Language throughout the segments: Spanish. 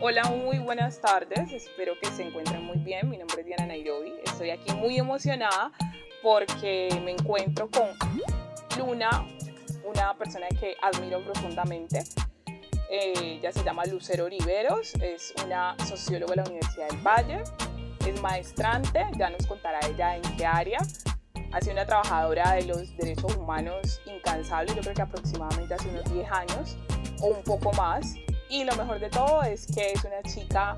Hola, muy buenas tardes. Espero que se encuentren muy bien. Mi nombre es Diana Nairobi. Estoy aquí muy emocionada porque me encuentro con Luna, una persona que admiro profundamente. Ella se llama Lucero Oliveros, es una socióloga de la Universidad del Valle, es maestrante, ya nos contará ella en qué área. Ha sido una trabajadora de los derechos humanos incansable, yo creo que aproximadamente hace unos 10 años o un poco más. Y lo mejor de todo es que es una chica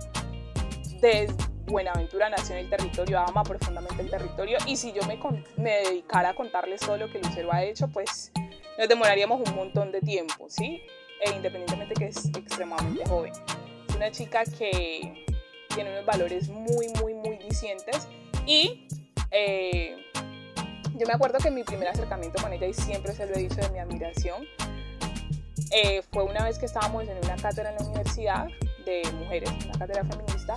de Buenaventura, nació en el territorio, ama profundamente el territorio. Y si yo me, me dedicara a contarles todo lo que Lucero ha hecho, pues nos demoraríamos un montón de tiempo, ¿sí? E independientemente que es extremadamente joven. Es una chica que tiene unos valores muy, muy, muy dicientes. Y eh, yo me acuerdo que mi primer acercamiento con ella, y siempre se lo he dicho de mi admiración, eh, fue una vez que estábamos en una cátedra en la universidad de mujeres, una cátedra feminista,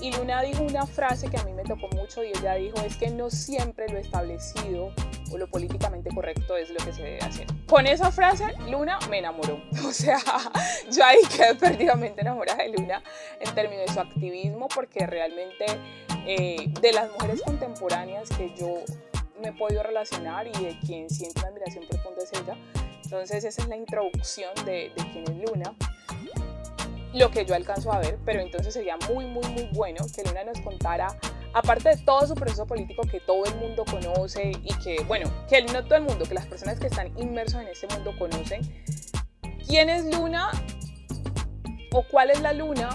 y Luna dijo una frase que a mí me tocó mucho y ella dijo, es que no siempre lo establecido o lo políticamente correcto es lo que se debe hacer. Con esa frase, Luna me enamoró. O sea, yo ahí quedé perdidamente enamorada de Luna en términos de su activismo, porque realmente eh, de las mujeres contemporáneas que yo me he podido relacionar y de quien siento una admiración profunda es ella, entonces esa es la introducción de, quién es Luna, lo que yo alcanzo a ver, pero entonces sería muy, muy, muy bueno que Luna nos contara, aparte de todo su proceso político que todo el mundo conoce y que, bueno, que no todo el mundo, que las personas que están inmersos en este mundo conocen, quién es Luna o cuál es la Luna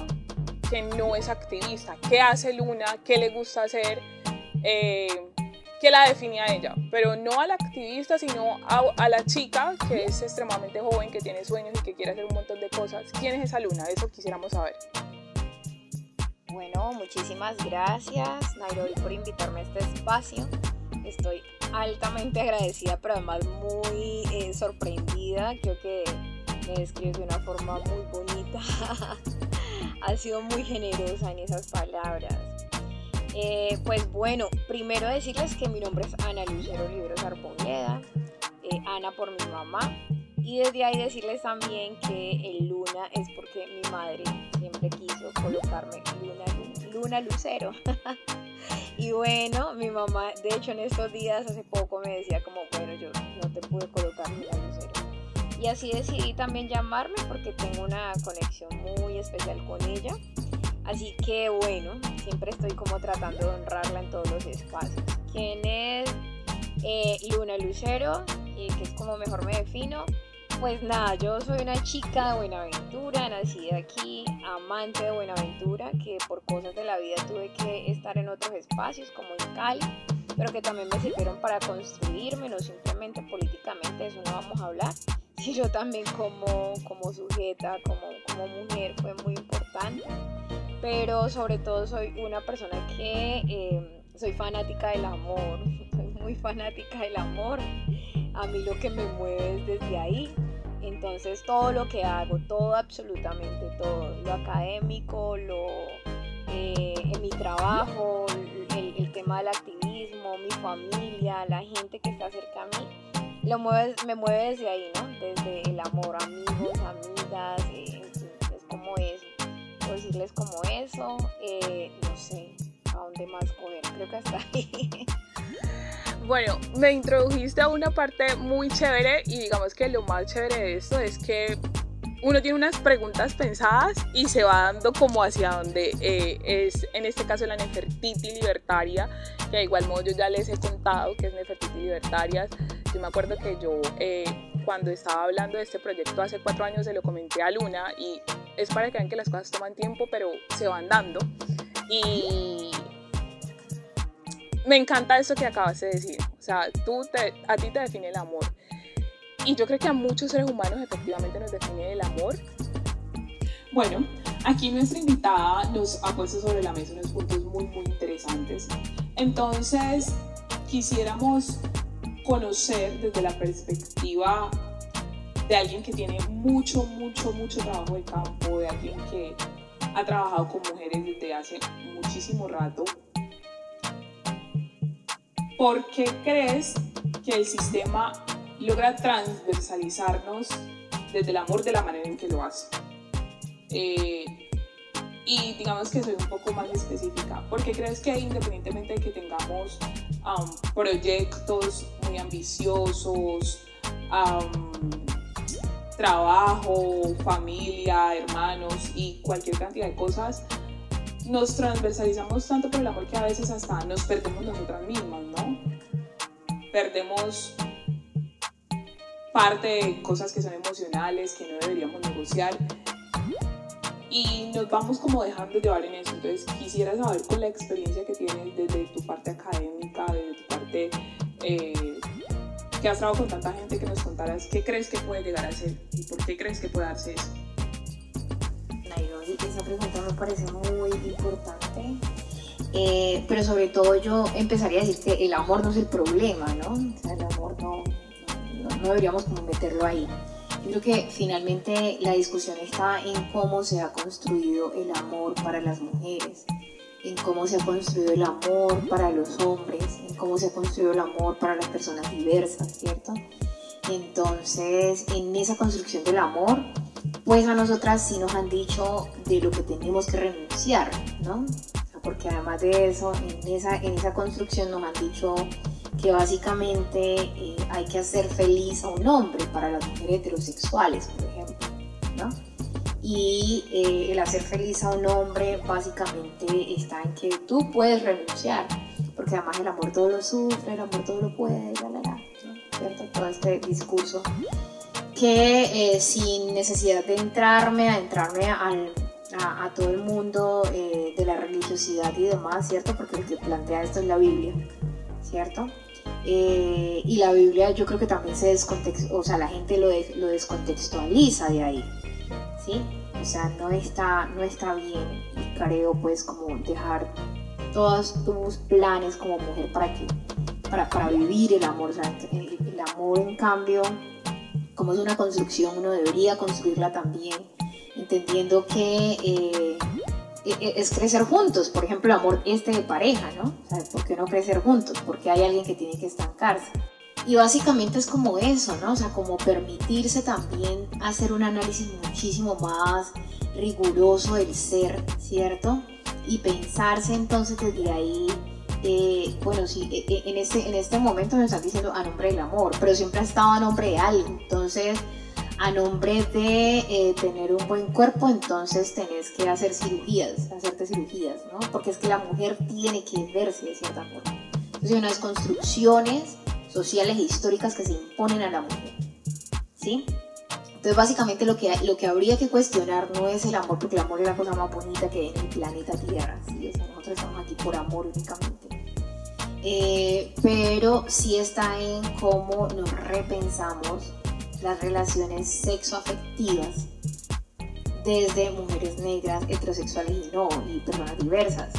que no es activista, qué hace Luna, qué le gusta hacer. Eh, que la definía ella, pero no al activista, sino a, la chica que es extremadamente joven, que tiene sueños y que quiere hacer un montón de cosas. ¿Quién es esa luna? Eso quisiéramos saber. Bueno, muchísimas gracias Nairobi por invitarme a este espacio. Estoy altamente agradecida, pero además muy eh, sorprendida. Creo que me describes de una forma muy bonita. ha sido muy generosa en esas palabras. Eh, pues bueno, primero decirles que mi nombre es Ana Lucero Libros Arboneda, eh, Ana por mi mamá, y desde ahí decirles también que el Luna es porque mi madre siempre quiso colocarme Luna, Luna Lucero. y bueno, mi mamá, de hecho en estos días hace poco me decía como, bueno, yo no te pude colocar Luna Lucero. Y así decidí también llamarme porque tengo una conexión muy especial con ella. Así que bueno, siempre estoy como tratando de honrarla en todos los espacios. ¿Quién es eh, Luna Lucero? Y que es como mejor me defino. Pues nada, yo soy una chica de Buenaventura, nacida aquí, amante de Buenaventura, que por cosas de la vida tuve que estar en otros espacios como en Cali, pero que también me sirvieron para construirme, no simplemente políticamente, eso no vamos a hablar, sino también como, como sujeta, como, como mujer, fue muy importante pero sobre todo soy una persona que em, soy fanática del amor, soy muy fanática del amor. A mí lo que me mueve es desde ahí. Entonces todo lo que hago, todo, absolutamente todo, lo académico, lo, eh, en mi trabajo, el, tema del activismo, mi familia, la gente que está cerca a mí, lo mueve, me mueve desde ahí, ¿no? Desde el amor, amigos, amigas, eh, es como es decirles como eso, eh, no sé a dónde más coger, creo que hasta ahí. Bueno, me introdujiste a una parte muy chévere y digamos que lo más chévere de esto es que uno tiene unas preguntas pensadas y se va dando como hacia donde eh, es, en este caso, la Nefertiti libertaria, que de igual modo yo ya les he contado que es Nefertiti libertarias. Yo me acuerdo que yo eh, cuando estaba hablando de este proyecto hace cuatro años se lo comenté a Luna y es para que vean que las cosas toman tiempo, pero se van dando. Y me encanta eso que acabas de decir. O sea, tú a ti te define el amor. Y yo creo que a muchos seres humanos efectivamente nos define el amor. Bueno, aquí nuestra invitada nos ha puesto sobre la mesa unos puntos muy, muy interesantes. Entonces, quisiéramos conocer desde la perspectiva de alguien que tiene mucho, mucho, mucho trabajo de campo, de alguien que ha trabajado con mujeres desde hace muchísimo rato. ¿Por qué crees que el sistema logra transversalizarnos desde el amor de la manera en que lo hace? Eh, Y digamos que soy un poco más específica, porque crees que independientemente de que tengamos um, proyectos muy ambiciosos, um, trabajo, familia, hermanos y cualquier cantidad de cosas, nos transversalizamos tanto por el amor que a veces hasta nos perdemos nosotras mismas, ¿no? Perdemos parte de cosas que son emocionales, que no deberíamos negociar y nos vamos como dejando llevar en eso. Entonces quisiera saber con la experiencia que tienes desde tu parte académica, desde tu parte eh, que has trabajado con tanta gente, que nos contaras qué crees que puede llegar a ser y por qué crees que puede darse eso. esa pregunta me parece muy importante. Eh, pero sobre todo yo empezaría a decir que el amor no es el problema, ¿no? O sea, el amor no, no, deberíamos como meterlo ahí. Yo creo que finalmente la discusión está en cómo se ha construido el amor para las mujeres, en cómo se ha construido el amor para los hombres, en cómo se ha construido el amor para las personas diversas, ¿cierto? Entonces, en esa construcción del amor, pues a nosotras sí nos han dicho de lo que tenemos que renunciar, ¿no? Porque además de eso, en esa, en esa construcción nos han dicho que básicamente eh, hay que hacer feliz a un hombre para las mujeres heterosexuales, por ejemplo, ¿no? Y eh, el hacer feliz a un hombre básicamente está en que tú puedes renunciar, porque además el amor todo lo sufre, el amor todo lo puede, la, la, la, ¿cierto? Todo este discurso que eh, sin necesidad de entrarme, a entrarme al, a, a, todo el mundo de la religiosidad y demás, ¿cierto? Porque el que plantea esto es la Biblia, ¿cierto? Eh, y la Biblia yo creo que también se descontextualiza, o sea, la gente lo, descontextualiza de ahí, ¿sí? O sea, no está, no está bien, creo, pues, como dejar todos tus planes como mujer para que, para, para vivir el amor, o sea, el, amor en cambio, como es una construcción, uno debería construirla también, entendiendo que... Eh, es crecer juntos. Por ejemplo, el amor este de pareja, ¿no? ¿por qué no crecer juntos? Porque hay alguien que tiene que estancarse. Y básicamente es como eso, ¿no? O sea, como permitirse también hacer un análisis muchísimo más riguroso del ser, ¿cierto? Y pensarse entonces desde ahí, eh, bueno, sí, e, en este, en este momento me están diciendo a nombre del amor, pero siempre ha estado a nombre de algo. Entonces, a nombre de eh, tener un buen cuerpo, entonces tenés que hacer cirugías, hacerte cirugías, ¿no? Porque es que la mujer tiene que verse de cierta forma. Entonces hay unas construcciones sociales e históricas que se imponen a la mujer, ¿sí? Entonces básicamente lo que, lo que habría que cuestionar no es el amor, porque el amor es la cosa más bonita que hay en el planeta Tierra, ¿sí? nosotros estamos aquí por amor únicamente. Eh, pero sí está en cómo nos repensamos las relaciones sexoafectivas desde mujeres negras, heterosexuales y no, y personas diversas.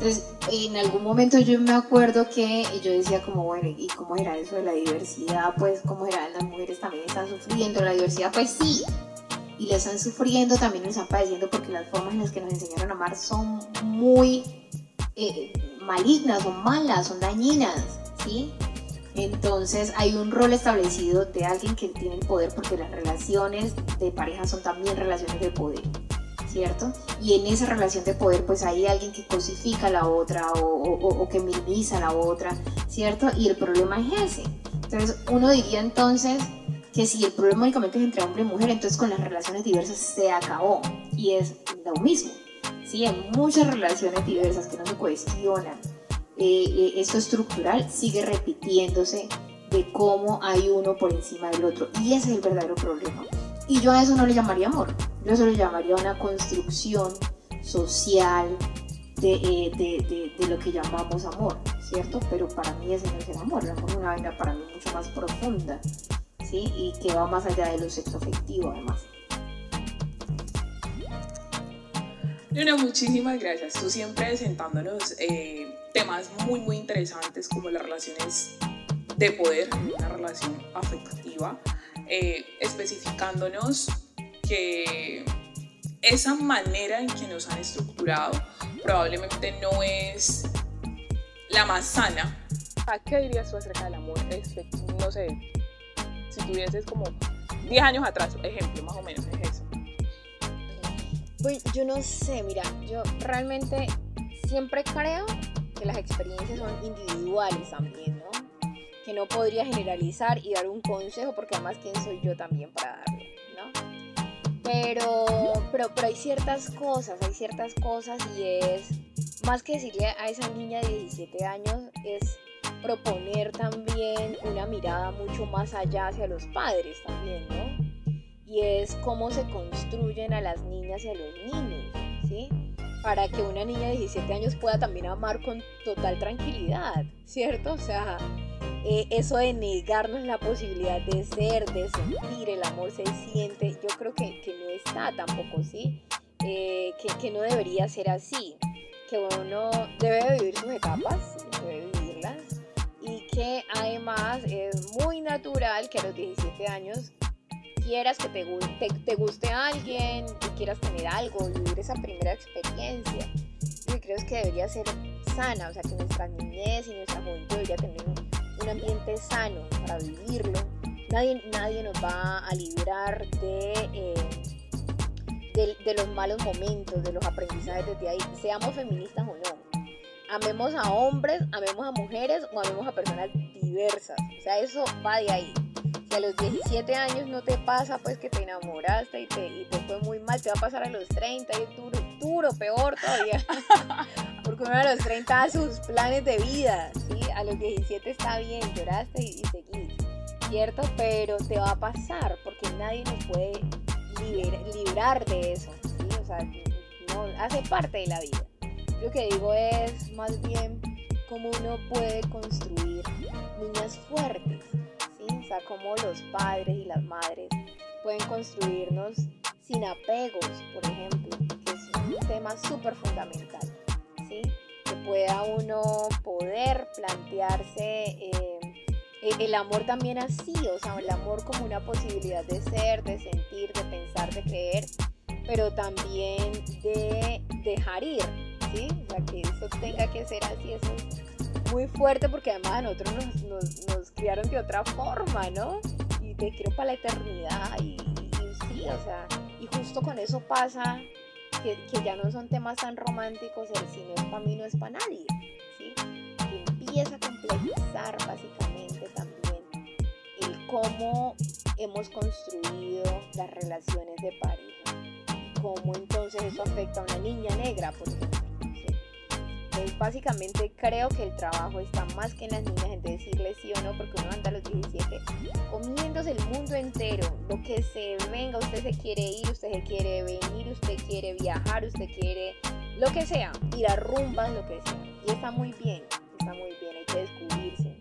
Entonces, en algún momento yo me acuerdo que yo decía como, bueno, ¿y cómo era eso de la diversidad? Pues, ¿cómo era? Las mujeres también están sufriendo la diversidad, pues sí. Y le están sufriendo, también lo están padeciendo porque las formas en las que nos enseñaron a amar son muy eh, malignas, son malas, son dañinas, ¿sí? Entonces hay un rol establecido de alguien que tiene el poder porque las relaciones de pareja son también relaciones de poder, ¿cierto? Y en esa relación de poder pues hay alguien que cosifica a la otra o, que minimiza a la otra, ¿cierto? Y el problema es ese. Entonces uno diría entonces que si el problema únicamente es entre hombre y mujer, entonces con las relaciones diversas se acabó y es lo mismo. Sí, hay muchas relaciones diversas que no se cuestionan, eh, eh, esto estructural sigue repitiéndose de cómo hay uno por encima del otro. Y ese es el verdadero problema. Y yo a eso no le llamaría amor. Yo eso le llamaría una construcción social de, eh, de, de, lo que llamamos amor, ¿cierto? Pero para mí ese no es el amor. El amor es una vaina para mí mucho más profunda, ¿sí? Y que va más allá de lo sexo afectivo, además. Luna, muchísimas gracias. Tú siempre presentándonos eh, temas muy, muy interesantes como las relaciones de poder, una relación afectiva, eh, especificándonos que esa manera en que nos han estructurado probablemente no es la más sana. ¿A qué dirías tú acerca del amor? No sé, si tuvieses como 10 años atrás, ejemplo, más o menos, es eso. Pues yo no sé, mira, yo realmente siempre creo que las experiencias son individuales también, ¿no? Que no podría generalizar y dar un consejo porque además quién soy yo también para darlo, ¿no? Pero, pero, pero hay ciertas cosas, hay ciertas cosas y es, más que decirle a esa niña de 17 años, es proponer también una mirada mucho más allá hacia los padres también, ¿no? Y es cómo se construyen a las niñas y a los niños, ¿sí? Para que una niña de 17 años pueda también amar con total tranquilidad, ¿cierto? O sea, eh, eso de negarnos la posibilidad de ser, de sentir, el amor se siente, yo creo que, que no está tampoco, ¿sí? Eh, que, que, no debería ser así, que uno debe vivir sus etapas, debe vivirlas, y que además es muy natural que a los 17 años quieras que te, te, te guste alguien, que quieras tener algo, vivir esa primera experiencia. Yo creo que debería ser sana, o sea, que nuestra niñez y nuestra juventud debería tener un, ambiente sano para vivirlo. Nadie, nadie nos va a librar de, eh, de, de, los malos momentos, de los aprendizajes desde ahí, seamos feministas o no amemos a hombres, amemos a mujeres o amemos a personas diversas. O sea, eso va de ahí. Si a los 17 años no te pasa, pues que te enamoraste y te, y te fue muy mal, te va a pasar a los 30 y es duro, duro, peor todavía. Porque uno a los 30 da sus planes de vida. A los 17 está bien, lloraste y, y seguís, ¿cierto? Pero te va a pasar porque nadie nos puede librar de eso, ¿sí? O sea, no, hace parte de la vida lo que digo es más bien cómo uno puede construir niñas fuertes, sea, cómo los padres y las madres pueden construirnos sin apegos, por ejemplo, que es un tema súper fundamental, ¿sí? Que pueda uno poder plantearse eh, el amor también así, o sea, el amor como una posibilidad de ser, de sentir, de pensar, de creer, pero también de dejar ir, ¿sí? O sea, que eso tenga que ser así, eso es muy fuerte porque además a nosotros nos, nos, nos criaron de otra forma, ¿no? Y te quiero para la eternidad y, y, sí, o sea, y justo con eso pasa que, que ya no son temas tan románticos, el cine para mí no es para nadie, ¿sí? Y empieza a complejizar básicamente también el cómo hemos construido las relaciones de pareja, cómo entonces eso afecta a una niña negra, por ejemplo básicamente creo que el trabajo está más que en las niñas en decirles sí o no, porque uno anda a los 17 comiéndose el mundo entero, lo que se venga, usted se quiere ir, usted se quiere venir, usted quiere viajar, usted quiere lo que sea, ir a rumbas, lo que sea. Y está muy bien, está muy bien, hay que descubrirse.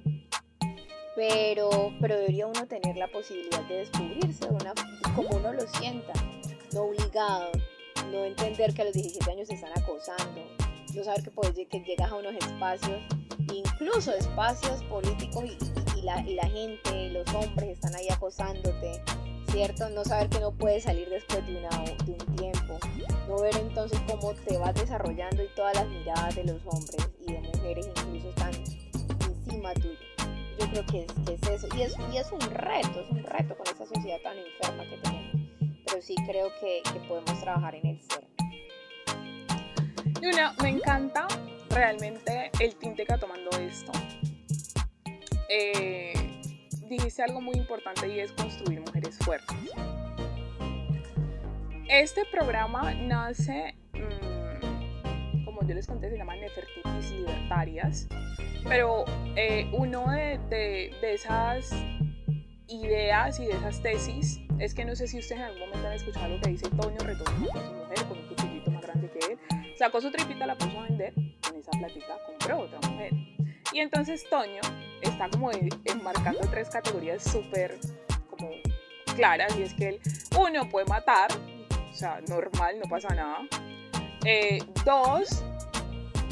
Pero, pero debería uno tener la posibilidad de descubrirse una, como uno lo sienta, no obligado, no entender que a los 17 años se están acosando, no saber que, llegas a unos espacios, incluso espacios políticos y, la, gente, los hombres están ahí acosándote, ¿cierto? No saber que no puedes salir después de, un tiempo, no ver entonces cómo te vas desarrollando y todas las miradas de los hombres y de mujeres incluso están encima tuyo. Yo creo que es, eso. Y es, un reto, es un reto con esa sociedad tan enferma que tenemos. Pero sí creo que, que podemos trabajar en el ser. Luna, me encanta realmente el tinte que ha tomando esto. Eh, dijiste algo muy importante y es construir mujeres fuertes. Este programa nace, mmm, como yo les conté, se llama Nefertitis Libertarias, pero eh, uno de, de, de, esas ideas y de esas tesis es que no sé si ustedes en algún momento han escuchado lo que dice Toño Retorno a su mujer con un cuchillito más grande que él Sacó su tripita, la puso a vender, con esa platita compró otra mujer. Y entonces Toño está como enmarcando tres categorías súper como claras y es que él, uno, puede matar, o sea, normal, no pasa nada. Eh, dos,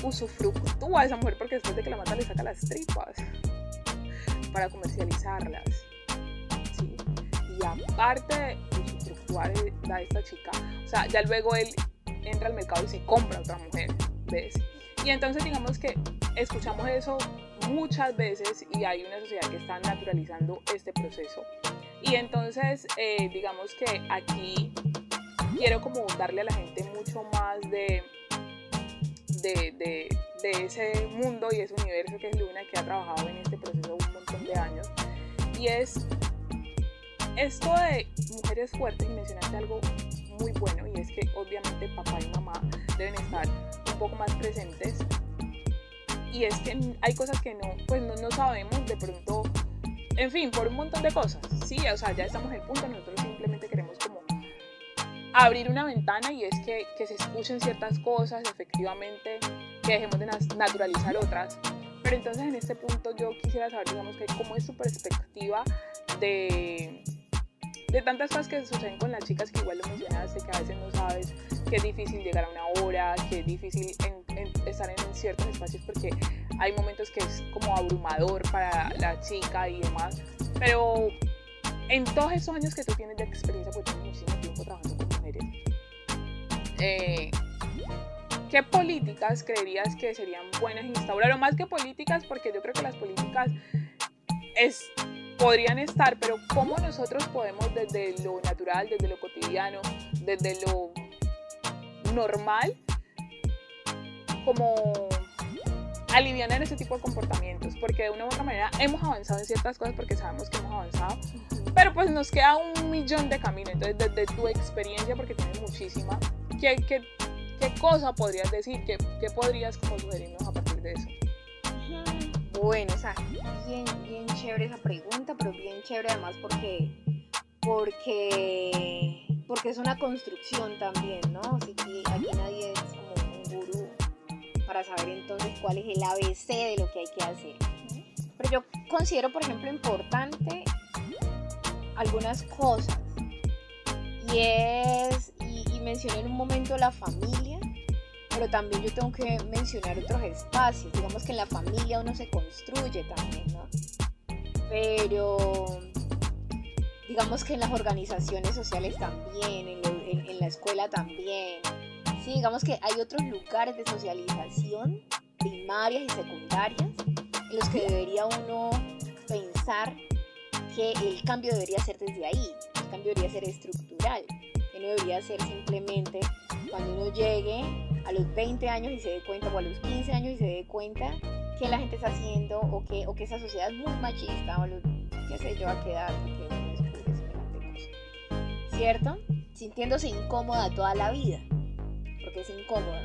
usufructúa a esa mujer porque después de que la mata le saca las tripas para comercializarlas. Y aparte de usufructuar a esta chica, o sea, ya luego él entra al mercado y se compra otra mujer, ¿ves? Y entonces digamos que escuchamos eso muchas veces y hay una sociedad que está naturalizando este proceso. Y entonces eh, digamos que aquí quiero como darle a la gente mucho más de, de, de, de ese mundo y ese universo que es Luna, que ha trabajado en este proceso un montón de años. Y es esto de mujeres fuertes y mencionaste algo muy bueno y es que obviamente papá y mamá deben estar un poco más presentes. Y es que hay cosas que no, pues no, no sabemos de pronto, en fin, por un montón de cosas, sí, o sea, ya estamos en el punto, nosotros simplemente queremos como abrir una ventana y es que, que se escuchen ciertas cosas, efectivamente, que dejemos de naturalizar otras, pero entonces en este punto yo quisiera saber, digamos, que cómo es tu perspectiva de, de tantas cosas que suceden con las chicas que igual lo mencionaste, que a veces no sabes que es difícil llegar a una hora, que es difícil estar en ciertos espacios porque hay momentos que es como abrumador para la chica y demás. Pero en todos esos años que tú tienes de experiencia, porque tienes muchísimo tiempo trabajando con mujeres, eh, ¿qué políticas creerías que serían buenas instaurar? O más que políticas, porque yo creo que las políticas es, podrían estar, pero ¿cómo nosotros podemos desde lo natural, desde lo cotidiano, desde lo normal, como aliviar ese tipo de comportamientos, porque de una u otra manera hemos avanzado en ciertas cosas porque sabemos que hemos avanzado, pero pues nos queda un millón de caminos. Entonces, desde tu experiencia, porque tienes muchísima, ¿qué, qué, qué cosa podrías decir? ¿Qué, ¿Qué, podrías como sugerirnos a partir de eso? Bueno, o sea, bien, bien chévere esa pregunta, pero bien chévere además porque, porque porque es una construcción también, ¿no? Así que aquí nadie es como un gurú para saber entonces cuál es el ABC de lo que hay que hacer. Pero yo considero, por ejemplo, importante algunas cosas. Y es, y, mencioné en un momento la familia, pero también yo tengo que mencionar otros espacios. Digamos que en la familia uno se construye también, ¿no? Pero digamos que en las organizaciones sociales también, en, la escuela también. Sí, digamos que hay otros lugares de socialización, primarias y secundarias, en los que debería uno pensar que el cambio debería ser desde ahí, el cambio debería ser estructural, que no debería ser simplemente cuando uno llegue a los 20 años y se dé cuenta, o a los 15 años y se dé cuenta que la gente está haciendo o que, o que esa sociedad es muy machista, o los, qué sé yo, a qué edad, ¿cierto? Sintiéndose incómoda toda la vida, porque es incómoda.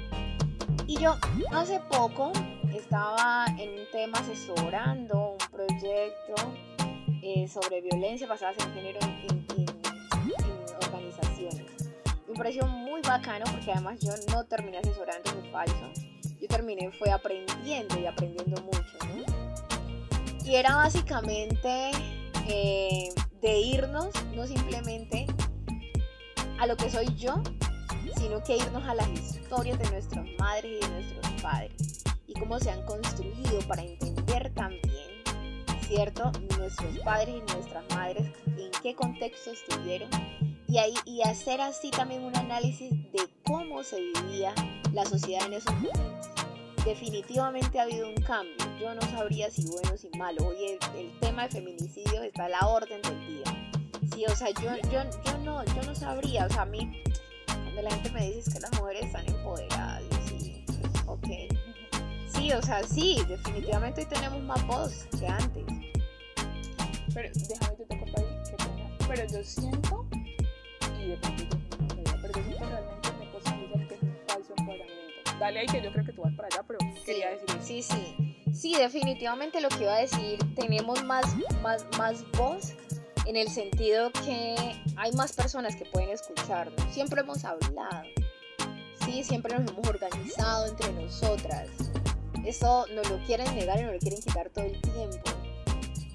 Y yo hace poco estaba en un tema asesorando un proyecto eh, sobre violencia basada en género en, organizaciones. Me pareció muy bacano porque además yo no terminé asesorando, es falso. Yo terminé fue aprendiendo y aprendiendo mucho, ¿no? Y era básicamente eh, de irnos, no simplemente a lo que soy yo, sino que irnos a las historias de nuestras madres y de nuestros padres y cómo se han construido para entender también, ¿cierto? Nuestros padres y nuestras madres, en qué contexto estuvieron y, ahí, y hacer así también un análisis de cómo se vivía la sociedad en esos momentos. Definitivamente ha habido un cambio. Yo no sabría si bueno o si malo. Hoy el, tema de feminicidio está a la orden del día sí, o sea, yo, yo, yo, no, yo no sabría, o sea, a mí, cuando la gente me dice que las mujeres están empoderadas, sí, ok. Sí, o sea, sí, definitivamente hoy tenemos más voz que antes. Pero déjame que te ahí, que tenga. Pero yo siento, y de pronto yo pero siento realmente que posibilidad que es un falso empoderamiento. Dale ahí que yo creo que tú vas para allá, pero quería decir eso. Sí, sí. Sí, definitivamente lo que iba a decir, tenemos más, más, más voz en el sentido que hay más personas que pueden escucharnos. Siempre hemos hablado, sí, siempre nos hemos organizado entre nosotras. Eso nos lo quieren negar y nos lo quieren quitar todo el tiempo.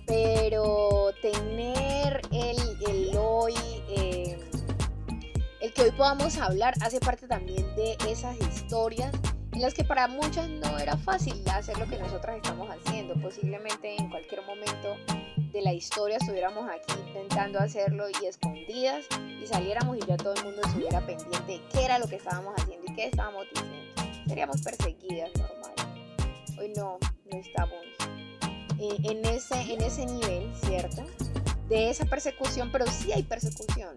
Pero tener el, el hoy, eh, el que hoy podamos hablar, hace parte también de esas historias en las que para muchas no era fácil hacer lo que nosotras estamos haciendo. Posiblemente en cualquier momento de la historia estuviéramos aquí intentando hacerlo y escondidas y saliéramos y ya todo el mundo estuviera pendiente de qué era lo que estábamos haciendo y qué estábamos diciendo. Seríamos perseguidas normal. Hoy no, no estamos en, ese, en ese nivel, ¿cierto? De esa persecución, pero sí hay persecución,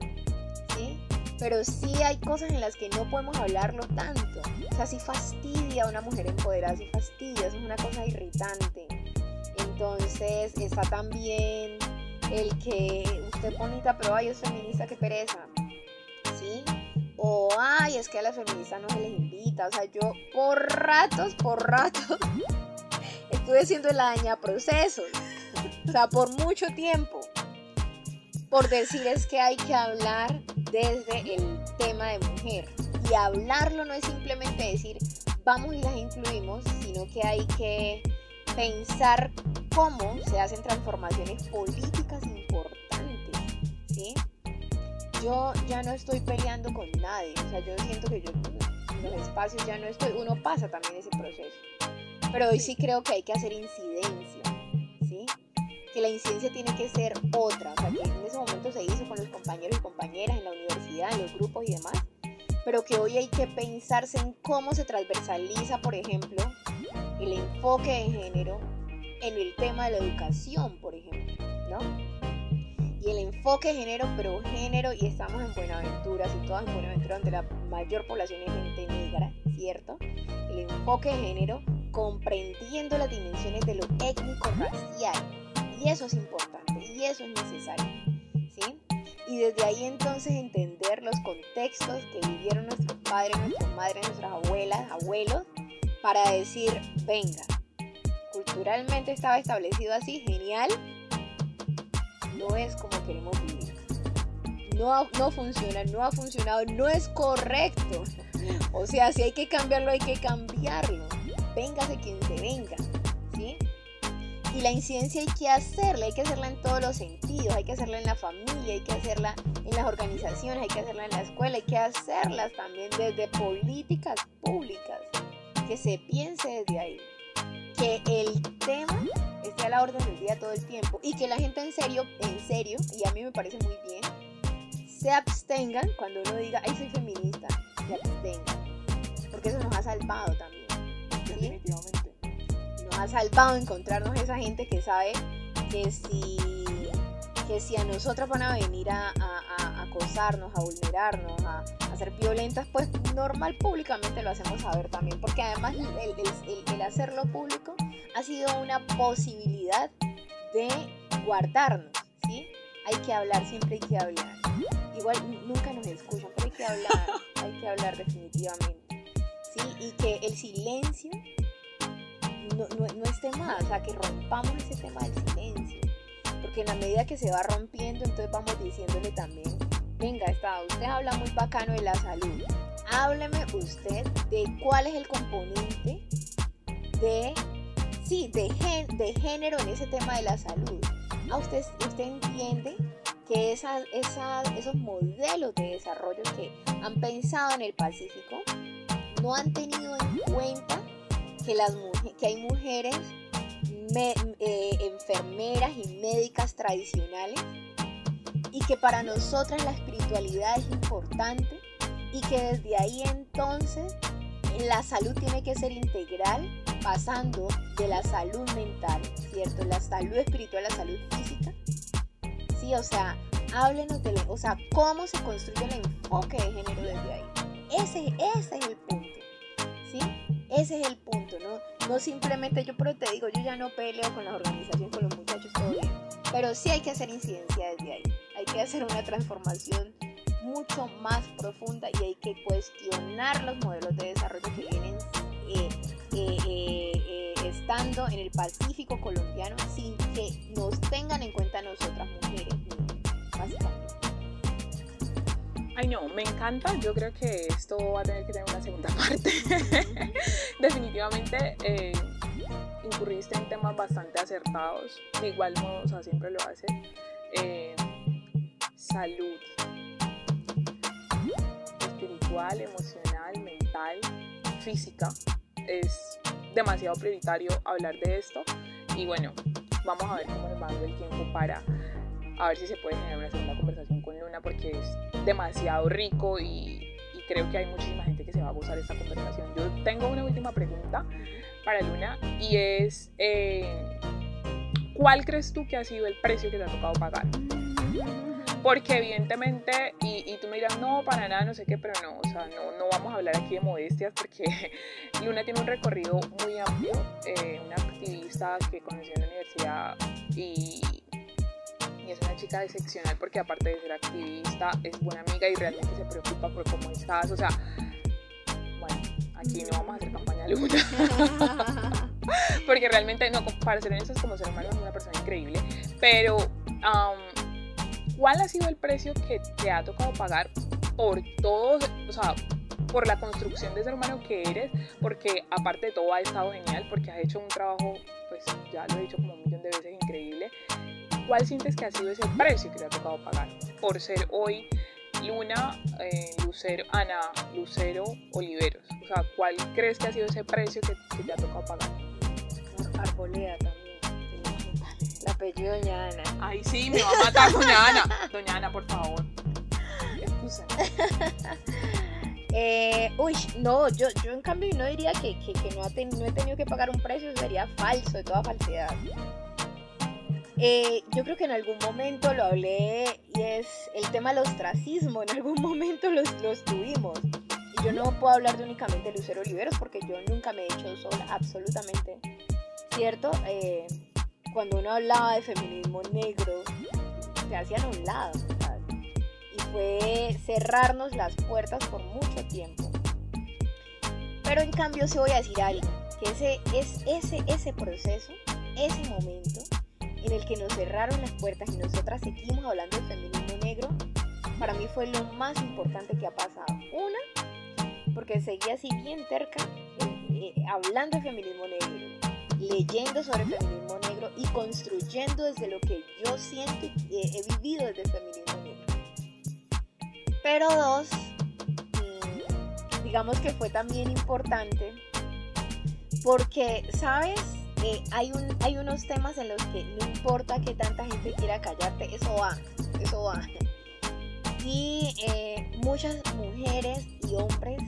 ¿sí? Pero sí hay cosas en las que no podemos hablarlo tanto. O sea, si fastidia a una mujer empoderada, si fastidia, eso es una cosa irritante. Entonces está también el que usted bonita, pero ay, es feminista, qué pereza. ¿Sí? O ay, es que a las feministas no se les invita. O sea, yo por ratos, por ratos, estuve siendo la daña procesos. O sea, por mucho tiempo. Por decir es que hay que hablar desde el tema de mujer. Y hablarlo no es simplemente decir vamos y las incluimos, sino que hay que pensar cómo se hacen transformaciones políticas importantes, ¿sí? Yo ya no estoy peleando con nadie, o sea, yo siento que yo en los espacios ya no estoy, uno pasa también ese proceso, pero hoy sí creo que hay que hacer incidencia. Que la incidencia tiene que ser otra, o sea, que en ese momento se hizo con los compañeros y compañeras en la universidad, en los grupos y demás, pero que hoy hay que pensarse en cómo se transversaliza, por ejemplo, el enfoque de género en el tema de la educación, por ejemplo, ¿no? Y el enfoque de género, pero género, y estamos en Buenaventura, y todas en Buenaventura, donde la mayor población es gente negra, ¿cierto? El enfoque de género comprendiendo las dimensiones de lo étnico-racial. Y eso es importante, y eso es necesario, ¿sí? Y desde ahí entonces entender los contextos que vivieron nuestros padres, nuestras madres, nuestras abuelas, abuelos, para decir, venga, culturalmente estaba establecido así, genial, no es como queremos vivir. No, no funciona, no ha funcionado, no es correcto. O sea, si hay que cambiarlo, hay que cambiarlo. Véngase quien se venga. ¿Sí? Y la incidencia hay que hacerla, hay que hacerla en todos los sentidos, hay que hacerla en la familia, hay que hacerla en las organizaciones, hay que hacerla en la escuela, hay que hacerlas también desde políticas públicas, que se piense desde ahí que el tema esté a la orden del día todo el tiempo y que la gente en serio, en serio, y a mí me parece muy bien, se abstengan cuando uno diga, ay, soy feminista, se abstengan. Porque eso nos ha salvado también. Definitivamente. Ha salvado encontrarnos esa gente que sabe que si, que si a nosotros van a venir a, a acosarnos, a vulnerarnos, a, ser violentas, pues normal públicamente lo hacemos saber también, porque además el, hacerlo público ha sido una posibilidad de guardarnos, ¿sí? Hay que hablar, siempre hay que hablar. Igual nunca nos escuchan, pero hay que hablar, hay que hablar definitivamente, ¿sí? Y que el silencio no, no, no esté más, o sea, que rompamos ese tema del silencio, porque en la medida que se va rompiendo, entonces vamos diciéndole también venga, está, usted habla muy bacano de la salud. Hábleme usted de cuál es el componente de, sí, de, de género en ese tema de la salud. ¿A usted, usted entiende que esas, esos modelos de desarrollo que han pensado en el Pacífico no han tenido en cuenta que, las, que hay mujeres eh, enfermeras y médicas tradicionales y que para nosotras la espiritualidad es importante y que desde ahí entonces la salud tiene que ser integral pasando de la salud mental, ¿cierto? La salud espiritual a la salud física. Sí, o sea, háblenos de, o sea, cómo se construye el enfoque de género desde ahí. Ese, ese es el punto, ¿sí? Ese es el punto, ¿no? No simplemente yo, pero te digo, yo ya no peleo con las organizaciones, con los muchachos, todo bien. Pero sí hay que hacer incidencia desde ahí hay que hacer una transformación mucho más profunda y hay que cuestionar los modelos de desarrollo que vienen eh, eh, eh, estando en el Pacífico colombiano sin que nos tengan en cuenta nosotras mujeres, básicamente. Ay no, me encanta, yo creo que esto va a tener que tener una segunda parte. Definitivamente incurriste en temas bastante acertados, de igual modo, o sea, siempre lo hace. Salud. Espiritual, emocional, mental, física. Es demasiado prioritario hablar de esto. Y bueno, vamos a ver cómo nos va dando el tiempo para a ver si se puede generar una segunda conversación con Luna porque es demasiado rico y, creo que hay muchísima gente que se va a gozar esta conversación. Yo tengo una última pregunta para Luna y es, eh, ¿cuál crees tú que ha sido el precio que te ha tocado pagar? porque evidentemente, y, tú me dirás, no, para nada, no sé qué, pero no, o sea, no, no vamos a hablar aquí de modestias porque Luna tiene un recorrido muy amplio, eh, una activista que conoció en la universidad y, es una chica excepcional porque aparte de ser activista, es buena amiga y realmente se preocupa por cómo estás, o sea, bueno, aquí no vamos a hacer campaña Luna. porque realmente, no, para ser honestos, como ser humano es una persona increíble, pero... ¿Cuál ha sido el precio que te ha tocado pagar por todo, o sea, por la construcción de ser humano que eres? Porque aparte de todo ha estado genial, porque has hecho un trabajo, pues ya lo he dicho como un millón de veces, increíble. ¿Cuál sientes que ha sido ese precio que te ha tocado pagar por ser hoy Luna, eh, Lucero, Ana, Lucero, Oliveros? O sea, ¿cuál crees que ha sido ese precio que, que te ha tocado pagar? Arboleda también apellido Doña Ana. Ay, sí, me va a matar Doña Ana. Doña Ana, por favor. Eh, uy, no, yo, yo en cambio no diría que, que, no, he tenido que pagar un precio, sería falso, de toda falsedad. Eh, yo creo que en algún momento lo hablé y es el tema del ostracismo, en algún momento los, los tuvimos. Y yo no puedo hablar de únicamente Lucero Oliveros porque yo nunca me he hecho sola, absolutamente. ¿Cierto? Eh, cuando uno hablaba de feminismo negro, se hacían a un lado. Y fue cerrarnos las puertas por mucho tiempo. Pero en cambio se voy a decir algo, que ese, es ese, ese proceso, ese momento en el que nos cerraron las puertas y nosotras seguimos hablando de feminismo negro, para mí fue lo más importante que ha pasado. Una, porque seguía así bien terca eh, eh, hablando de feminismo negro leyendo sobre el feminismo negro y construyendo desde lo que yo siento y he vivido desde el feminismo negro. Pero dos, mm, digamos que fue también importante porque, ¿sabes? Eh, hay, un, hay unos temas en los que no importa que tanta gente quiera callarte, eso va, eso va. Y eh, muchas mujeres y hombres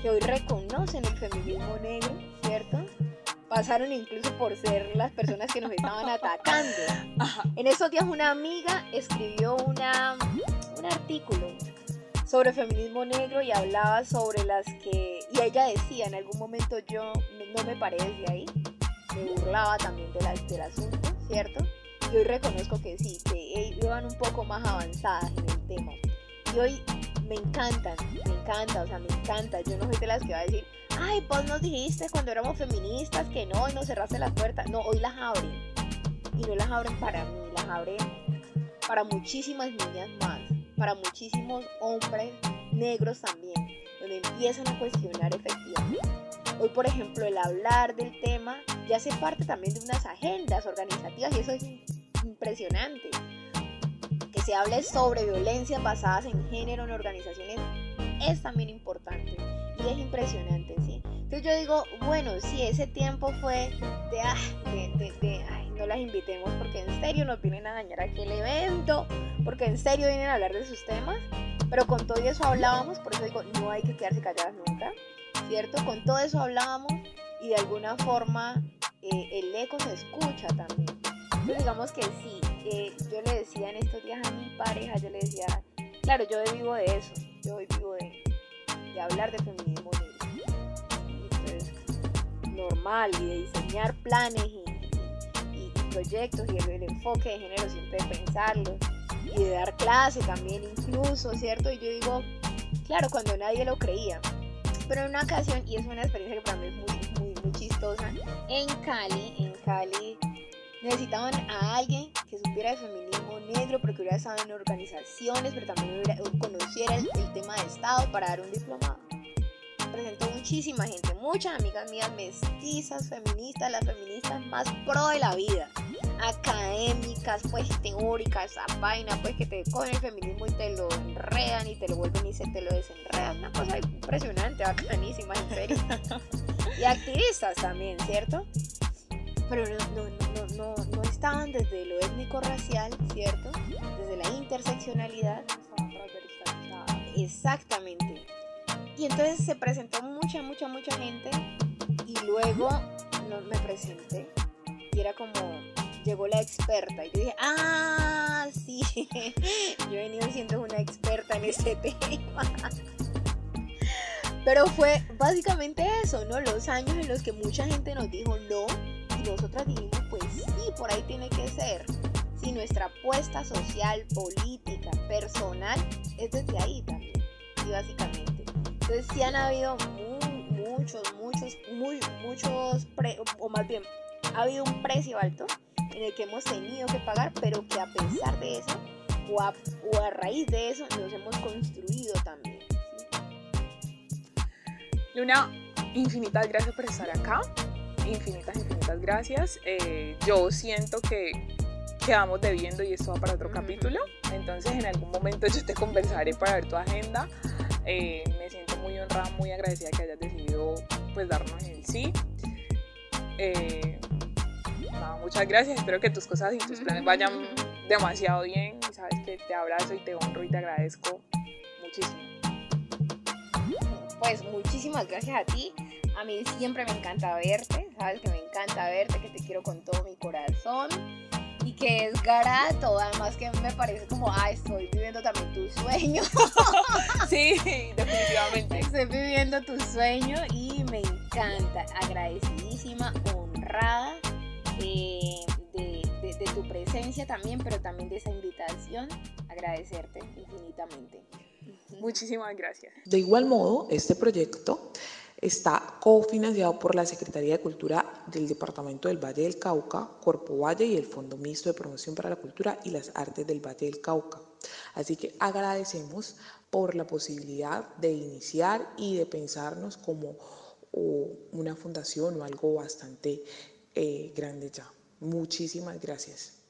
que hoy reconocen el feminismo negro, ¿cierto? pasaron incluso por ser las personas que nos estaban atacando. En esos días una amiga escribió una, un artículo sobre feminismo negro y hablaba sobre las que, y ella decía, en algún momento yo no me paré desde ahí, burlaba también de la, del asunto, ¿cierto? Y hoy reconozco que sí, que iban un poco más avanzadas en el tema. Y hoy me encantan, me encanta, o sea, me encanta. Yo no soy de las que va a decir, ay, vos nos dijiste cuando éramos feministas que no y nos cerraste las puertas. No, hoy las abren. Y no las abren para mí, las abren para muchísimas niñas más, para muchísimos hombres negros también, donde empiezan a cuestionar efectivamente. Hoy, por ejemplo, el hablar del tema ya hace parte también de unas agendas organizativas y eso es impresionante. Que se hable sobre violencias basadas en género en organizaciones es también importante y es impresionante, ¿sí? Entonces yo digo, bueno, si ese tiempo fue de, ah, de, de, ay, no las invitemos porque en serio nos vienen a dañar aquí el evento, porque en serio vienen a hablar de sus temas, pero con todo eso hablábamos, por eso digo, no hay que quedarse calladas nunca, ¿cierto? Con todo eso hablábamos y de alguna forma eh, el eco se escucha también. Entonces digamos que sí, eh, yo le decía en estos días a mi pareja, yo le decía, claro, yo vivo de eso, yo vivo de, de hablar de feminismo normal y de diseñar planes y, proyectos y el, enfoque de género siempre pensarlo y de dar clase también incluso, ¿cierto? Y yo digo, claro, cuando nadie lo creía, pero en una ocasión, y es una experiencia que para mí es muy, muy, muy chistosa, en Cali, en Cali necesitaban a alguien que supiera de feminismo negro, pero que hubiera estado en organizaciones, pero también conociera el, tema de Estado para dar un diplomado. Presentó muchísima gente, muchas amigas mías mestizas, feministas, las feministas más pro de la vida, académicas, pues teóricas, esa vaina, pues que te cogen el feminismo y te lo enredan y te lo vuelven y se te lo desenredan, una cosa impresionante, bacanísima, en serio. Y activistas también, ¿cierto? Pero no, no, no, no estaban desde lo étnico-racial, ¿cierto? Desde la interseccionalidad. Exactamente. Y entonces se presentó mucha, mucha, mucha gente y luego no, me presenté y era como, llegó la experta. Y yo dije, ah, sí, yo he venido siendo una experta en ese tema. Pero fue básicamente eso, ¿no? Los años en los que mucha gente nos dijo no y nosotras dijimos, pues sí, por ahí tiene que ser. Si nuestra apuesta social, política, personal es desde ahí también, y básicamente. Entonces sí han habido muchos, muchos, muy, muchos, o más bien, ha habido un precio alto en el que hemos tenido que pagar, pero que a pesar de eso, o a, o a raíz de eso, nos hemos construido también. Luna, infinitas gracias por estar acá. Infinitas, infinitas gracias. Eh, yo siento que quedamos debiendo y esto va para otro capítulo. Entonces en algún momento yo te conversaré para ver tu agenda. Eh, me siento muy honrada, muy agradecida que hayas decidido pues darnos el sí. Eh, muchas gracias, espero que tus cosas y tus planes vayan demasiado bien y sabes que te abrazo y te honro y te agradezco muchísimo. Pues muchísimas gracias a ti. A mí siempre me encanta verte, sabes que me encanta verte, que te quiero con todo mi corazón que es garato, además que me parece como, ah, estoy viviendo también tu sueño. sí, definitivamente. Estoy viviendo tu sueño y me encanta, agradecidísima, honrada eh, de, de tu presencia también, pero también de esa invitación, agradecerte infinitamente. Muchísimas gracias. De igual modo, este proyecto está cofinanciado por la Secretaría de Cultura del Departamento del Valle del Cauca, Corpo Valle y el Fondo Mixto de Promoción para la Cultura y las Artes del Valle del Cauca. Así que agradecemos por la posibilidad de iniciar y de pensarnos como una fundación o algo bastante eh, grande ya. Muchísimas gracias.